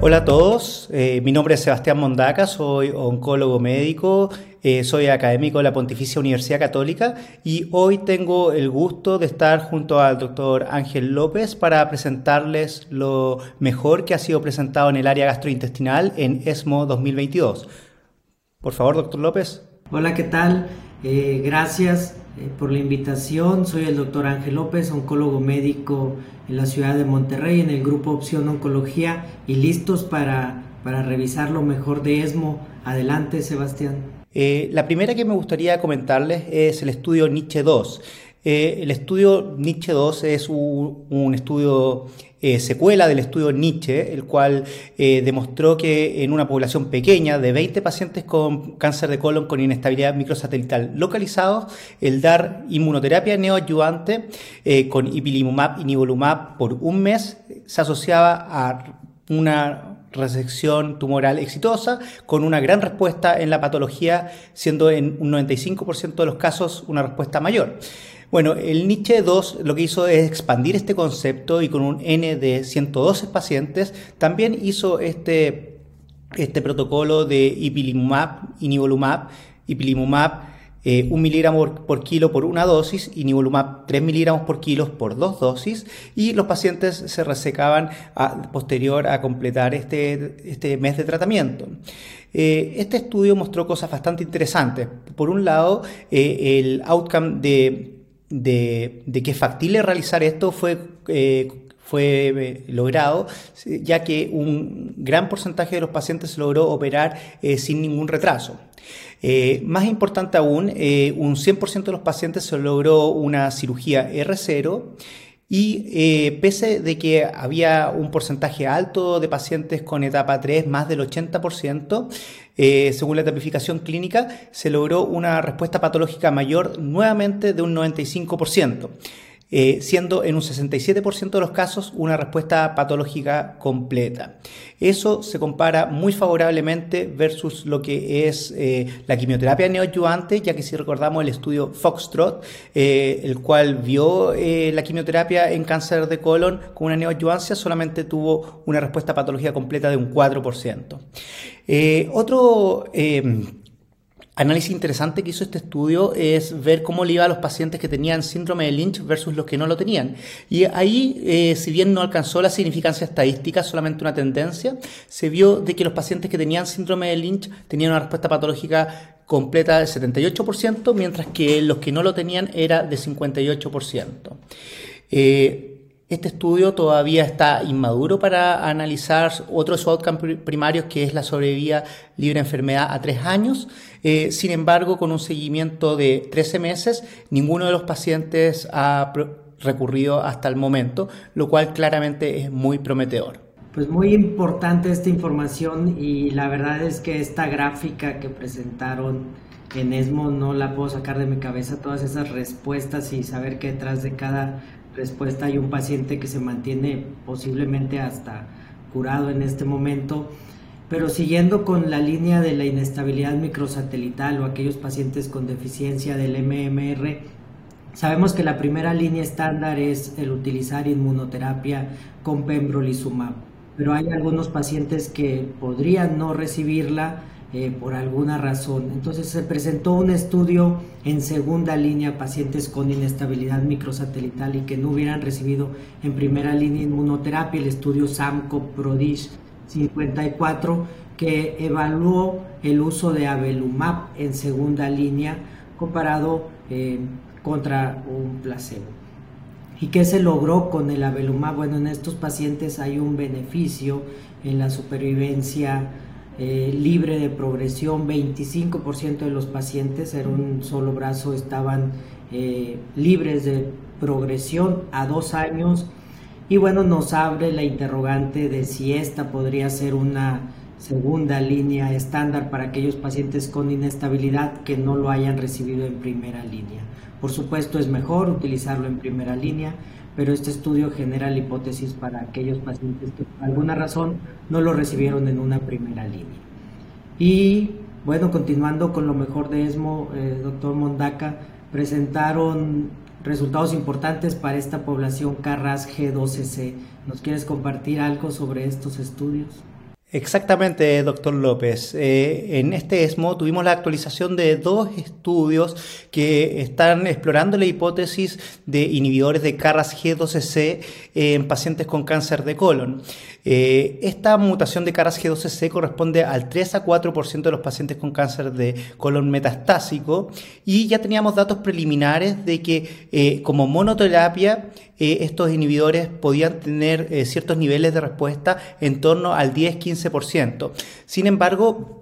Hola a todos, eh, mi nombre es Sebastián Mondaca, soy oncólogo médico, eh, soy académico de la Pontificia Universidad Católica y hoy tengo el gusto de estar junto al doctor Ángel López para presentarles lo mejor que ha sido presentado en el área gastrointestinal en ESMO 2022. Por favor, doctor López. Hola, ¿qué tal? Eh, gracias por la invitación. Soy el doctor Ángel López, oncólogo médico en la ciudad de Monterrey, en el grupo Opción Oncología, y listos para, para revisar lo mejor de ESMO. Adelante, Sebastián. Eh, la primera que me gustaría comentarles es el estudio Nietzsche 2. Eh, el estudio Nietzsche 2 es un, estudio eh, secuela del estudio Nietzsche, el cual eh, demostró que en una población pequeña de 20 pacientes con cáncer de colon con inestabilidad microsatelital localizados, el dar inmunoterapia neoayudante con ipilimumab y nivolumab por un mes se asociaba a una resección tumoral exitosa con una gran respuesta en la patología, siendo en un 95% de los casos una respuesta mayor. Bueno, el Nietzsche 2 lo que hizo es expandir este concepto y con un N de 112 pacientes también hizo este, este protocolo de ipilimumab y nivolumab, ipilimumab eh, un miligramo por, kilo por una dosis y nivolumab 3 miligramos por kilo por dos dosis y los pacientes se resecaban posterior a completar este, este mes de tratamiento. Eh, este estudio mostró cosas bastante interesantes. Por un lado, eh, el outcome de de, que factible realizar esto fue, eh, fue eh, logrado, ya que un gran porcentaje de los pacientes logró operar eh, sin ningún retraso. más importante aún, un 100% de los pacientes se logró una cirugía R0 y eh, pese de que había un porcentaje alto de pacientes con etapa 3, más del 80%, eh, según la tipificación clínica, se logró una respuesta patológica mayor nuevamente de un 95%. Eh, siendo en un 67% de los casos una respuesta patológica completa. Eso se compara muy favorablemente versus lo que es eh, la quimioterapia neoayudante, ya que si recordamos el estudio Foxtrot, eh, el cual vio la quimioterapia en cáncer de colon con una neoayudancia, solamente tuvo una respuesta patológica completa de un 4%. otro análisis interesante que hizo este estudio es ver cómo le iba a los pacientes que tenían síndrome de Lynch versus los que no lo tenían. Y ahí, eh, si bien no alcanzó la significancia estadística, solamente una tendencia, se vio de que los pacientes que tenían síndrome de Lynch tenían una respuesta patológica completa del 78%, mientras que los que no lo tenían era de 58%. Eh, este estudio todavía está inmaduro para analizar otro de sus outcomes primarios, que es la sobrevida libre de enfermedad a tres años. Eh, sin embargo, con un seguimiento de 13 meses, ninguno de los pacientes ha recurrido hasta el momento, lo cual claramente es muy prometedor. Pues muy importante esta información y la verdad es que esta gráfica que presentaron en ESMO no la puedo sacar de mi cabeza, todas esas respuestas y saber que detrás de cada respuesta hay un paciente que se mantiene posiblemente hasta curado en este momento. Pero siguiendo con la línea de la inestabilidad microsatelital o aquellos pacientes con deficiencia del MMR, sabemos que la primera línea estándar es el utilizar inmunoterapia con pembrolizumab, pero hay algunos pacientes que podrían no recibirla eh, por alguna razón. Entonces se presentó un estudio en segunda línea, pacientes con inestabilidad microsatelital y que no hubieran recibido en primera línea inmunoterapia, el estudio SAMCO PRODISH 54, que evaluó el uso de Avelumab en segunda línea comparado eh, contra un placebo. ¿Y qué se logró con el Avelumab? Bueno, en estos pacientes hay un beneficio en la supervivencia eh, libre de progresión, 25% de los pacientes en un solo brazo estaban eh, libres de progresión a dos años y bueno, nos abre la interrogante de si esta podría ser una segunda línea estándar para aquellos pacientes con inestabilidad que no lo hayan recibido en primera línea. Por supuesto es mejor utilizarlo en primera línea, pero este estudio genera la hipótesis para aquellos pacientes que por alguna razón no lo recibieron en una primera línea. Y bueno, continuando con lo mejor de ESMO, eh, doctor Mondaca, presentaron resultados importantes para esta población CARRAS G12C. ¿Nos quieres compartir algo sobre estos estudios? Exactamente, doctor López. Eh, en este ESMO tuvimos la actualización de dos estudios que están explorando la hipótesis de inhibidores de Carras G12C en pacientes con cáncer de colon. Eh, esta mutación de Carras G12C corresponde al 3 a 4% de los pacientes con cáncer de colon metastásico y ya teníamos datos preliminares de que eh, como monoterapia eh, estos inhibidores podían tener ciertos niveles de respuesta en torno al 10-15%. Sin embargo,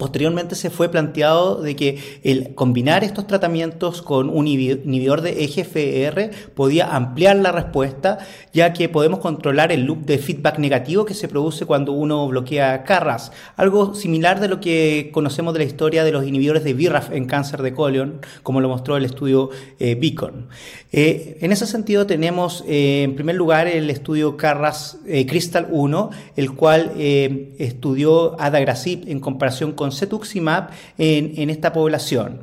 Posteriormente se fue planteado de que el combinar estos tratamientos con un inhibidor de EGFR podía ampliar la respuesta, ya que podemos controlar el loop de feedback negativo que se produce cuando uno bloquea CARRAS, algo similar de lo que conocemos de la historia de los inhibidores de BRAF en cáncer de colon, como lo mostró el estudio eh, Beacon. Eh, en ese sentido tenemos eh, en primer lugar el estudio CARRAS Crystal 1, el cual estudió adagrasib en comparación con cetuximab en, esta población.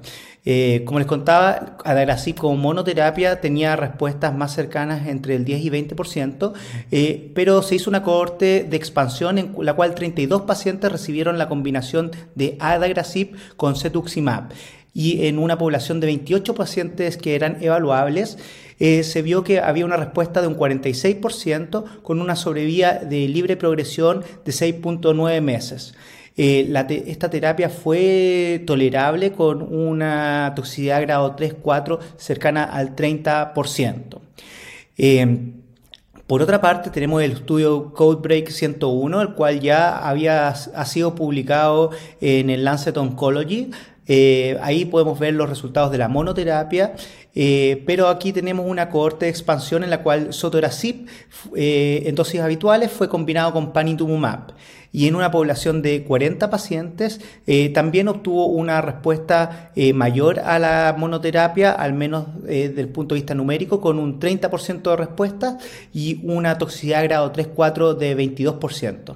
Eh, como les contaba, adagrasib como monoterapia tenía respuestas más cercanas entre el 10 y 20%, eh, pero se hizo una cohorte de expansión en la cual 32 pacientes recibieron la combinación de adagrasib con cetuximab y en una población de 28 pacientes que eran evaluables, eh, se vio que había una respuesta de un 46% con una sobrevía de libre progresión de 6.9 meses. Eh, esta terapia fue tolerable con una toxicidad grado 3-4 cercana al 30%. Eh, por otra parte, tenemos el estudio Codebreak 101, el cual ya había ha sido publicado en el Lancet Oncology. Eh, ahí podemos ver los resultados de la monoterapia, pero aquí tenemos una cohorte de expansión en la cual sotorasib en dosis habituales fue combinado con panitumumab y en una población de 40 pacientes eh, también obtuvo una respuesta eh, mayor a la monoterapia, al menos eh, desde el punto de vista numérico, con un 30% de respuesta y una toxicidad grado 3-4 de 22%.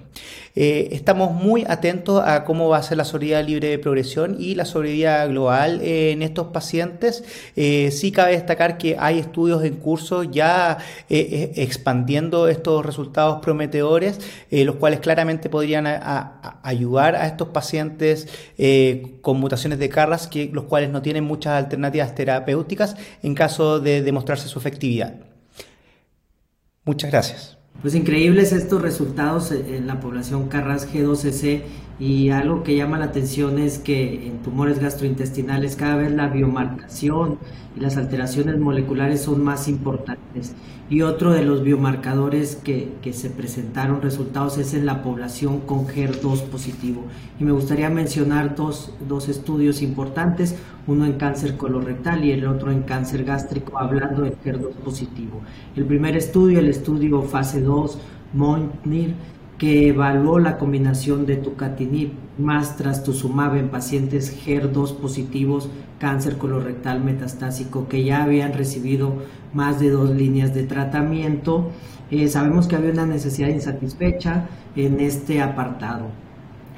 estamos muy atentos a cómo va a ser la sobrevida libre de progresión y la sobrevida global en estos pacientes. sí cabe destacar que hay estudios en curso ya expandiendo estos resultados prometedores, los cuales claramente podrían ayudar a estos pacientes eh, con mutaciones de Carras, que, los cuales no tienen muchas alternativas terapéuticas en caso de demostrarse su efectividad. Muchas gracias. Pues increíbles estos resultados en la población Carras G12C y algo que llama la atención es que en tumores gastrointestinales cada vez la biomarcación y las alteraciones moleculares son más importantes. Y otro de los biomarcadores que, que se presentaron resultados es en la población con HER2 positivo. Y me gustaría mencionar dos, dos estudios importantes, uno en cáncer colorectal y el otro en cáncer gástrico, hablando de HER2 positivo. El primer estudio, el estudio fase 2, MONTNIR, que evaluó la combinación de tucatinib más trastuzumab en pacientes HER2 positivos, cáncer colorectal metastásico, que ya habían recibido más de dos líneas de tratamiento. Eh, sabemos que había una necesidad insatisfecha en este apartado.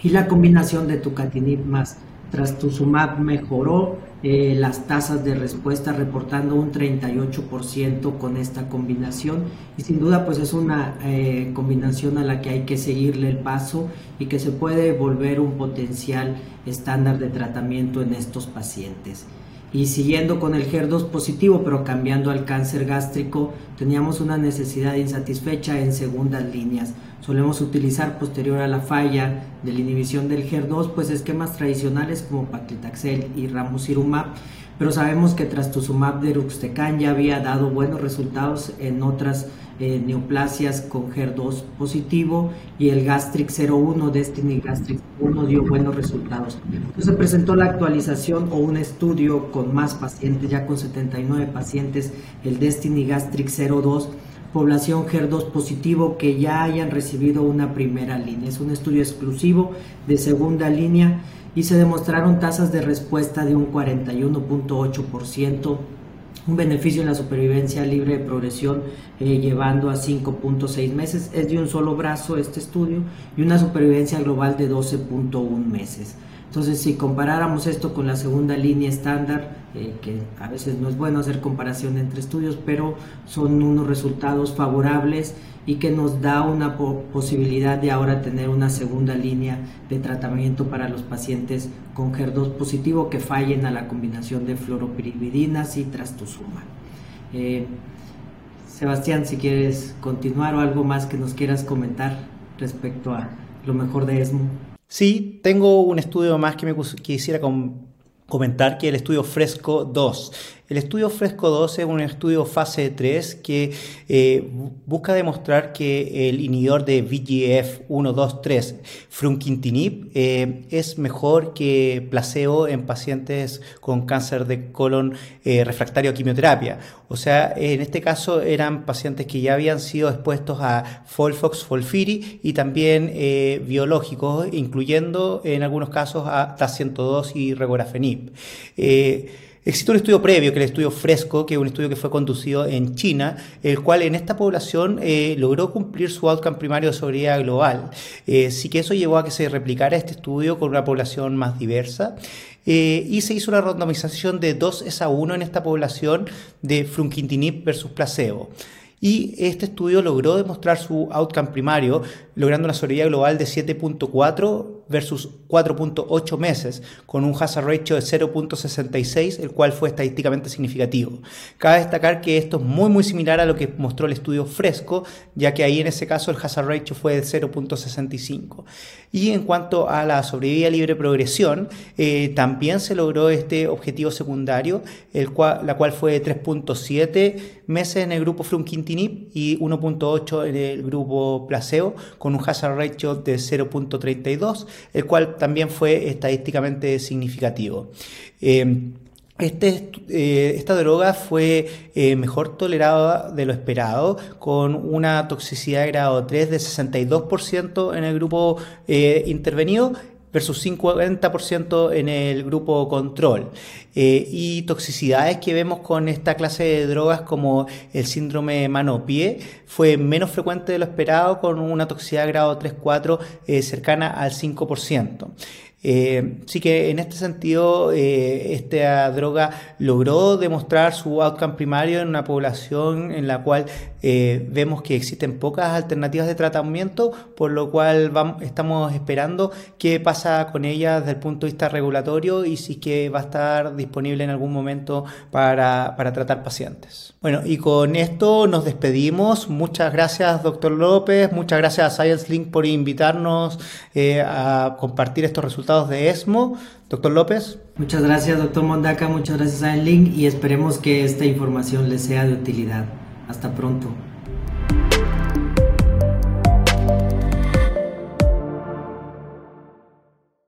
Y la combinación de tucatinib más trastuzumab mejoró eh, las tasas de respuesta reportando un 38% con esta combinación y sin duda pues es una eh, combinación a la que hay que seguirle el paso y que se puede volver un potencial estándar de tratamiento en estos pacientes. Y siguiendo con el HER2 positivo, pero cambiando al cáncer gástrico, teníamos una necesidad insatisfecha en segundas líneas. Solemos utilizar posterior a la falla de la inhibición del HER2, pues esquemas tradicionales como paclitaxel y ramucirumab, pero sabemos que trastuzumab deruxtecan ya había dado buenos resultados en otras eh, neoplasias con HER2 positivo y el Gastrix 01, Destiny Gastrix 1 dio buenos resultados. Entonces se presentó la actualización o un estudio con más pacientes, ya con 79 pacientes, el Destiny Gastrix 02 población HER2 positivo que ya hayan recibido una primera línea. Es un estudio exclusivo de segunda línea y se demostraron tasas de respuesta de un 41.8%, un beneficio en la supervivencia libre de progresión eh, llevando a 5.6 meses. Es de un solo brazo este estudio y una supervivencia global de 12.1 meses. Entonces, si comparáramos esto con la segunda línea estándar, eh, que a veces no es bueno hacer comparación entre estudios, pero son unos resultados favorables y que nos da una posibilidad de ahora tener una segunda línea de tratamiento para los pacientes con HER2 positivo que fallen a la combinación de fluoropiridinas y trastuzumab. Eh, Sebastián, si quieres continuar o algo más que nos quieras comentar respecto a lo mejor de ESMO. Sí, tengo un estudio más que me quisiera comentar, que es el estudio Fresco 2. El estudio Fresco 2 es un estudio fase 3 que eh, busca demostrar que el inhibidor de VGF 1, 2, 3, frunquintinib, eh, es mejor que placebo en pacientes con cáncer de colon eh, refractario a quimioterapia. O sea, en este caso eran pacientes que ya habían sido expuestos a Folfox, Folfiri y también biológicos, incluyendo en algunos casos a TAS-102 y regorafenib. Existe un estudio previo, que es el estudio Fresco, que es un estudio que fue conducido en China, el cual en esta población eh, logró cumplir su outcome primario de sobriedad global. Eh, sí que eso llevó a que se replicara este estudio con una población más diversa. Eh, y se hizo una randomización de 2 a 1 en esta población de frunquintinib versus placebo y este estudio logró demostrar su outcome primario, logrando una sobrevida global de 7.4 versus 4.8 meses, con un hazard ratio de 0.66, el cual fue estadísticamente significativo. Cabe destacar que esto es muy muy similar a lo que mostró el estudio Fresco, ya que ahí en ese caso el hazard ratio fue de 0.65. Y en cuanto a la sobrevida libre progresión, eh, también se logró este objetivo secundario, el cual, la cual fue de 3.7 meses en el grupo Frunquintinib y 1.8 en el grupo placebo, con un hazard ratio de 0.32, el cual también fue estadísticamente significativo. Eh, este, eh, esta droga fue eh, mejor tolerada de lo esperado, con una toxicidad de grado 3 de 62% en el grupo intervenido versus 50% en el grupo control. Eh, y toxicidades que vemos con esta clase de drogas como el síndrome mano-pie fue menos frecuente de lo esperado con una toxicidad grado 3-4 eh, cercana al 5%. Eh, sí que en este sentido, eh, esta droga logró demostrar su outcome primario en una población en la cual eh, vemos que existen pocas alternativas de tratamiento, por lo cual estamos esperando qué pasa con ella desde el punto de vista regulatorio y si que va a estar disponible en algún momento para, tratar pacientes. Bueno, y con esto nos despedimos. Muchas gracias, doctor López. Muchas gracias a Science Link por invitarnos a compartir estos resultados de ESMO. Doctor López. Muchas gracias, doctor Mondaca. Muchas gracias a Link y esperemos que esta información les sea de utilidad. Hasta pronto.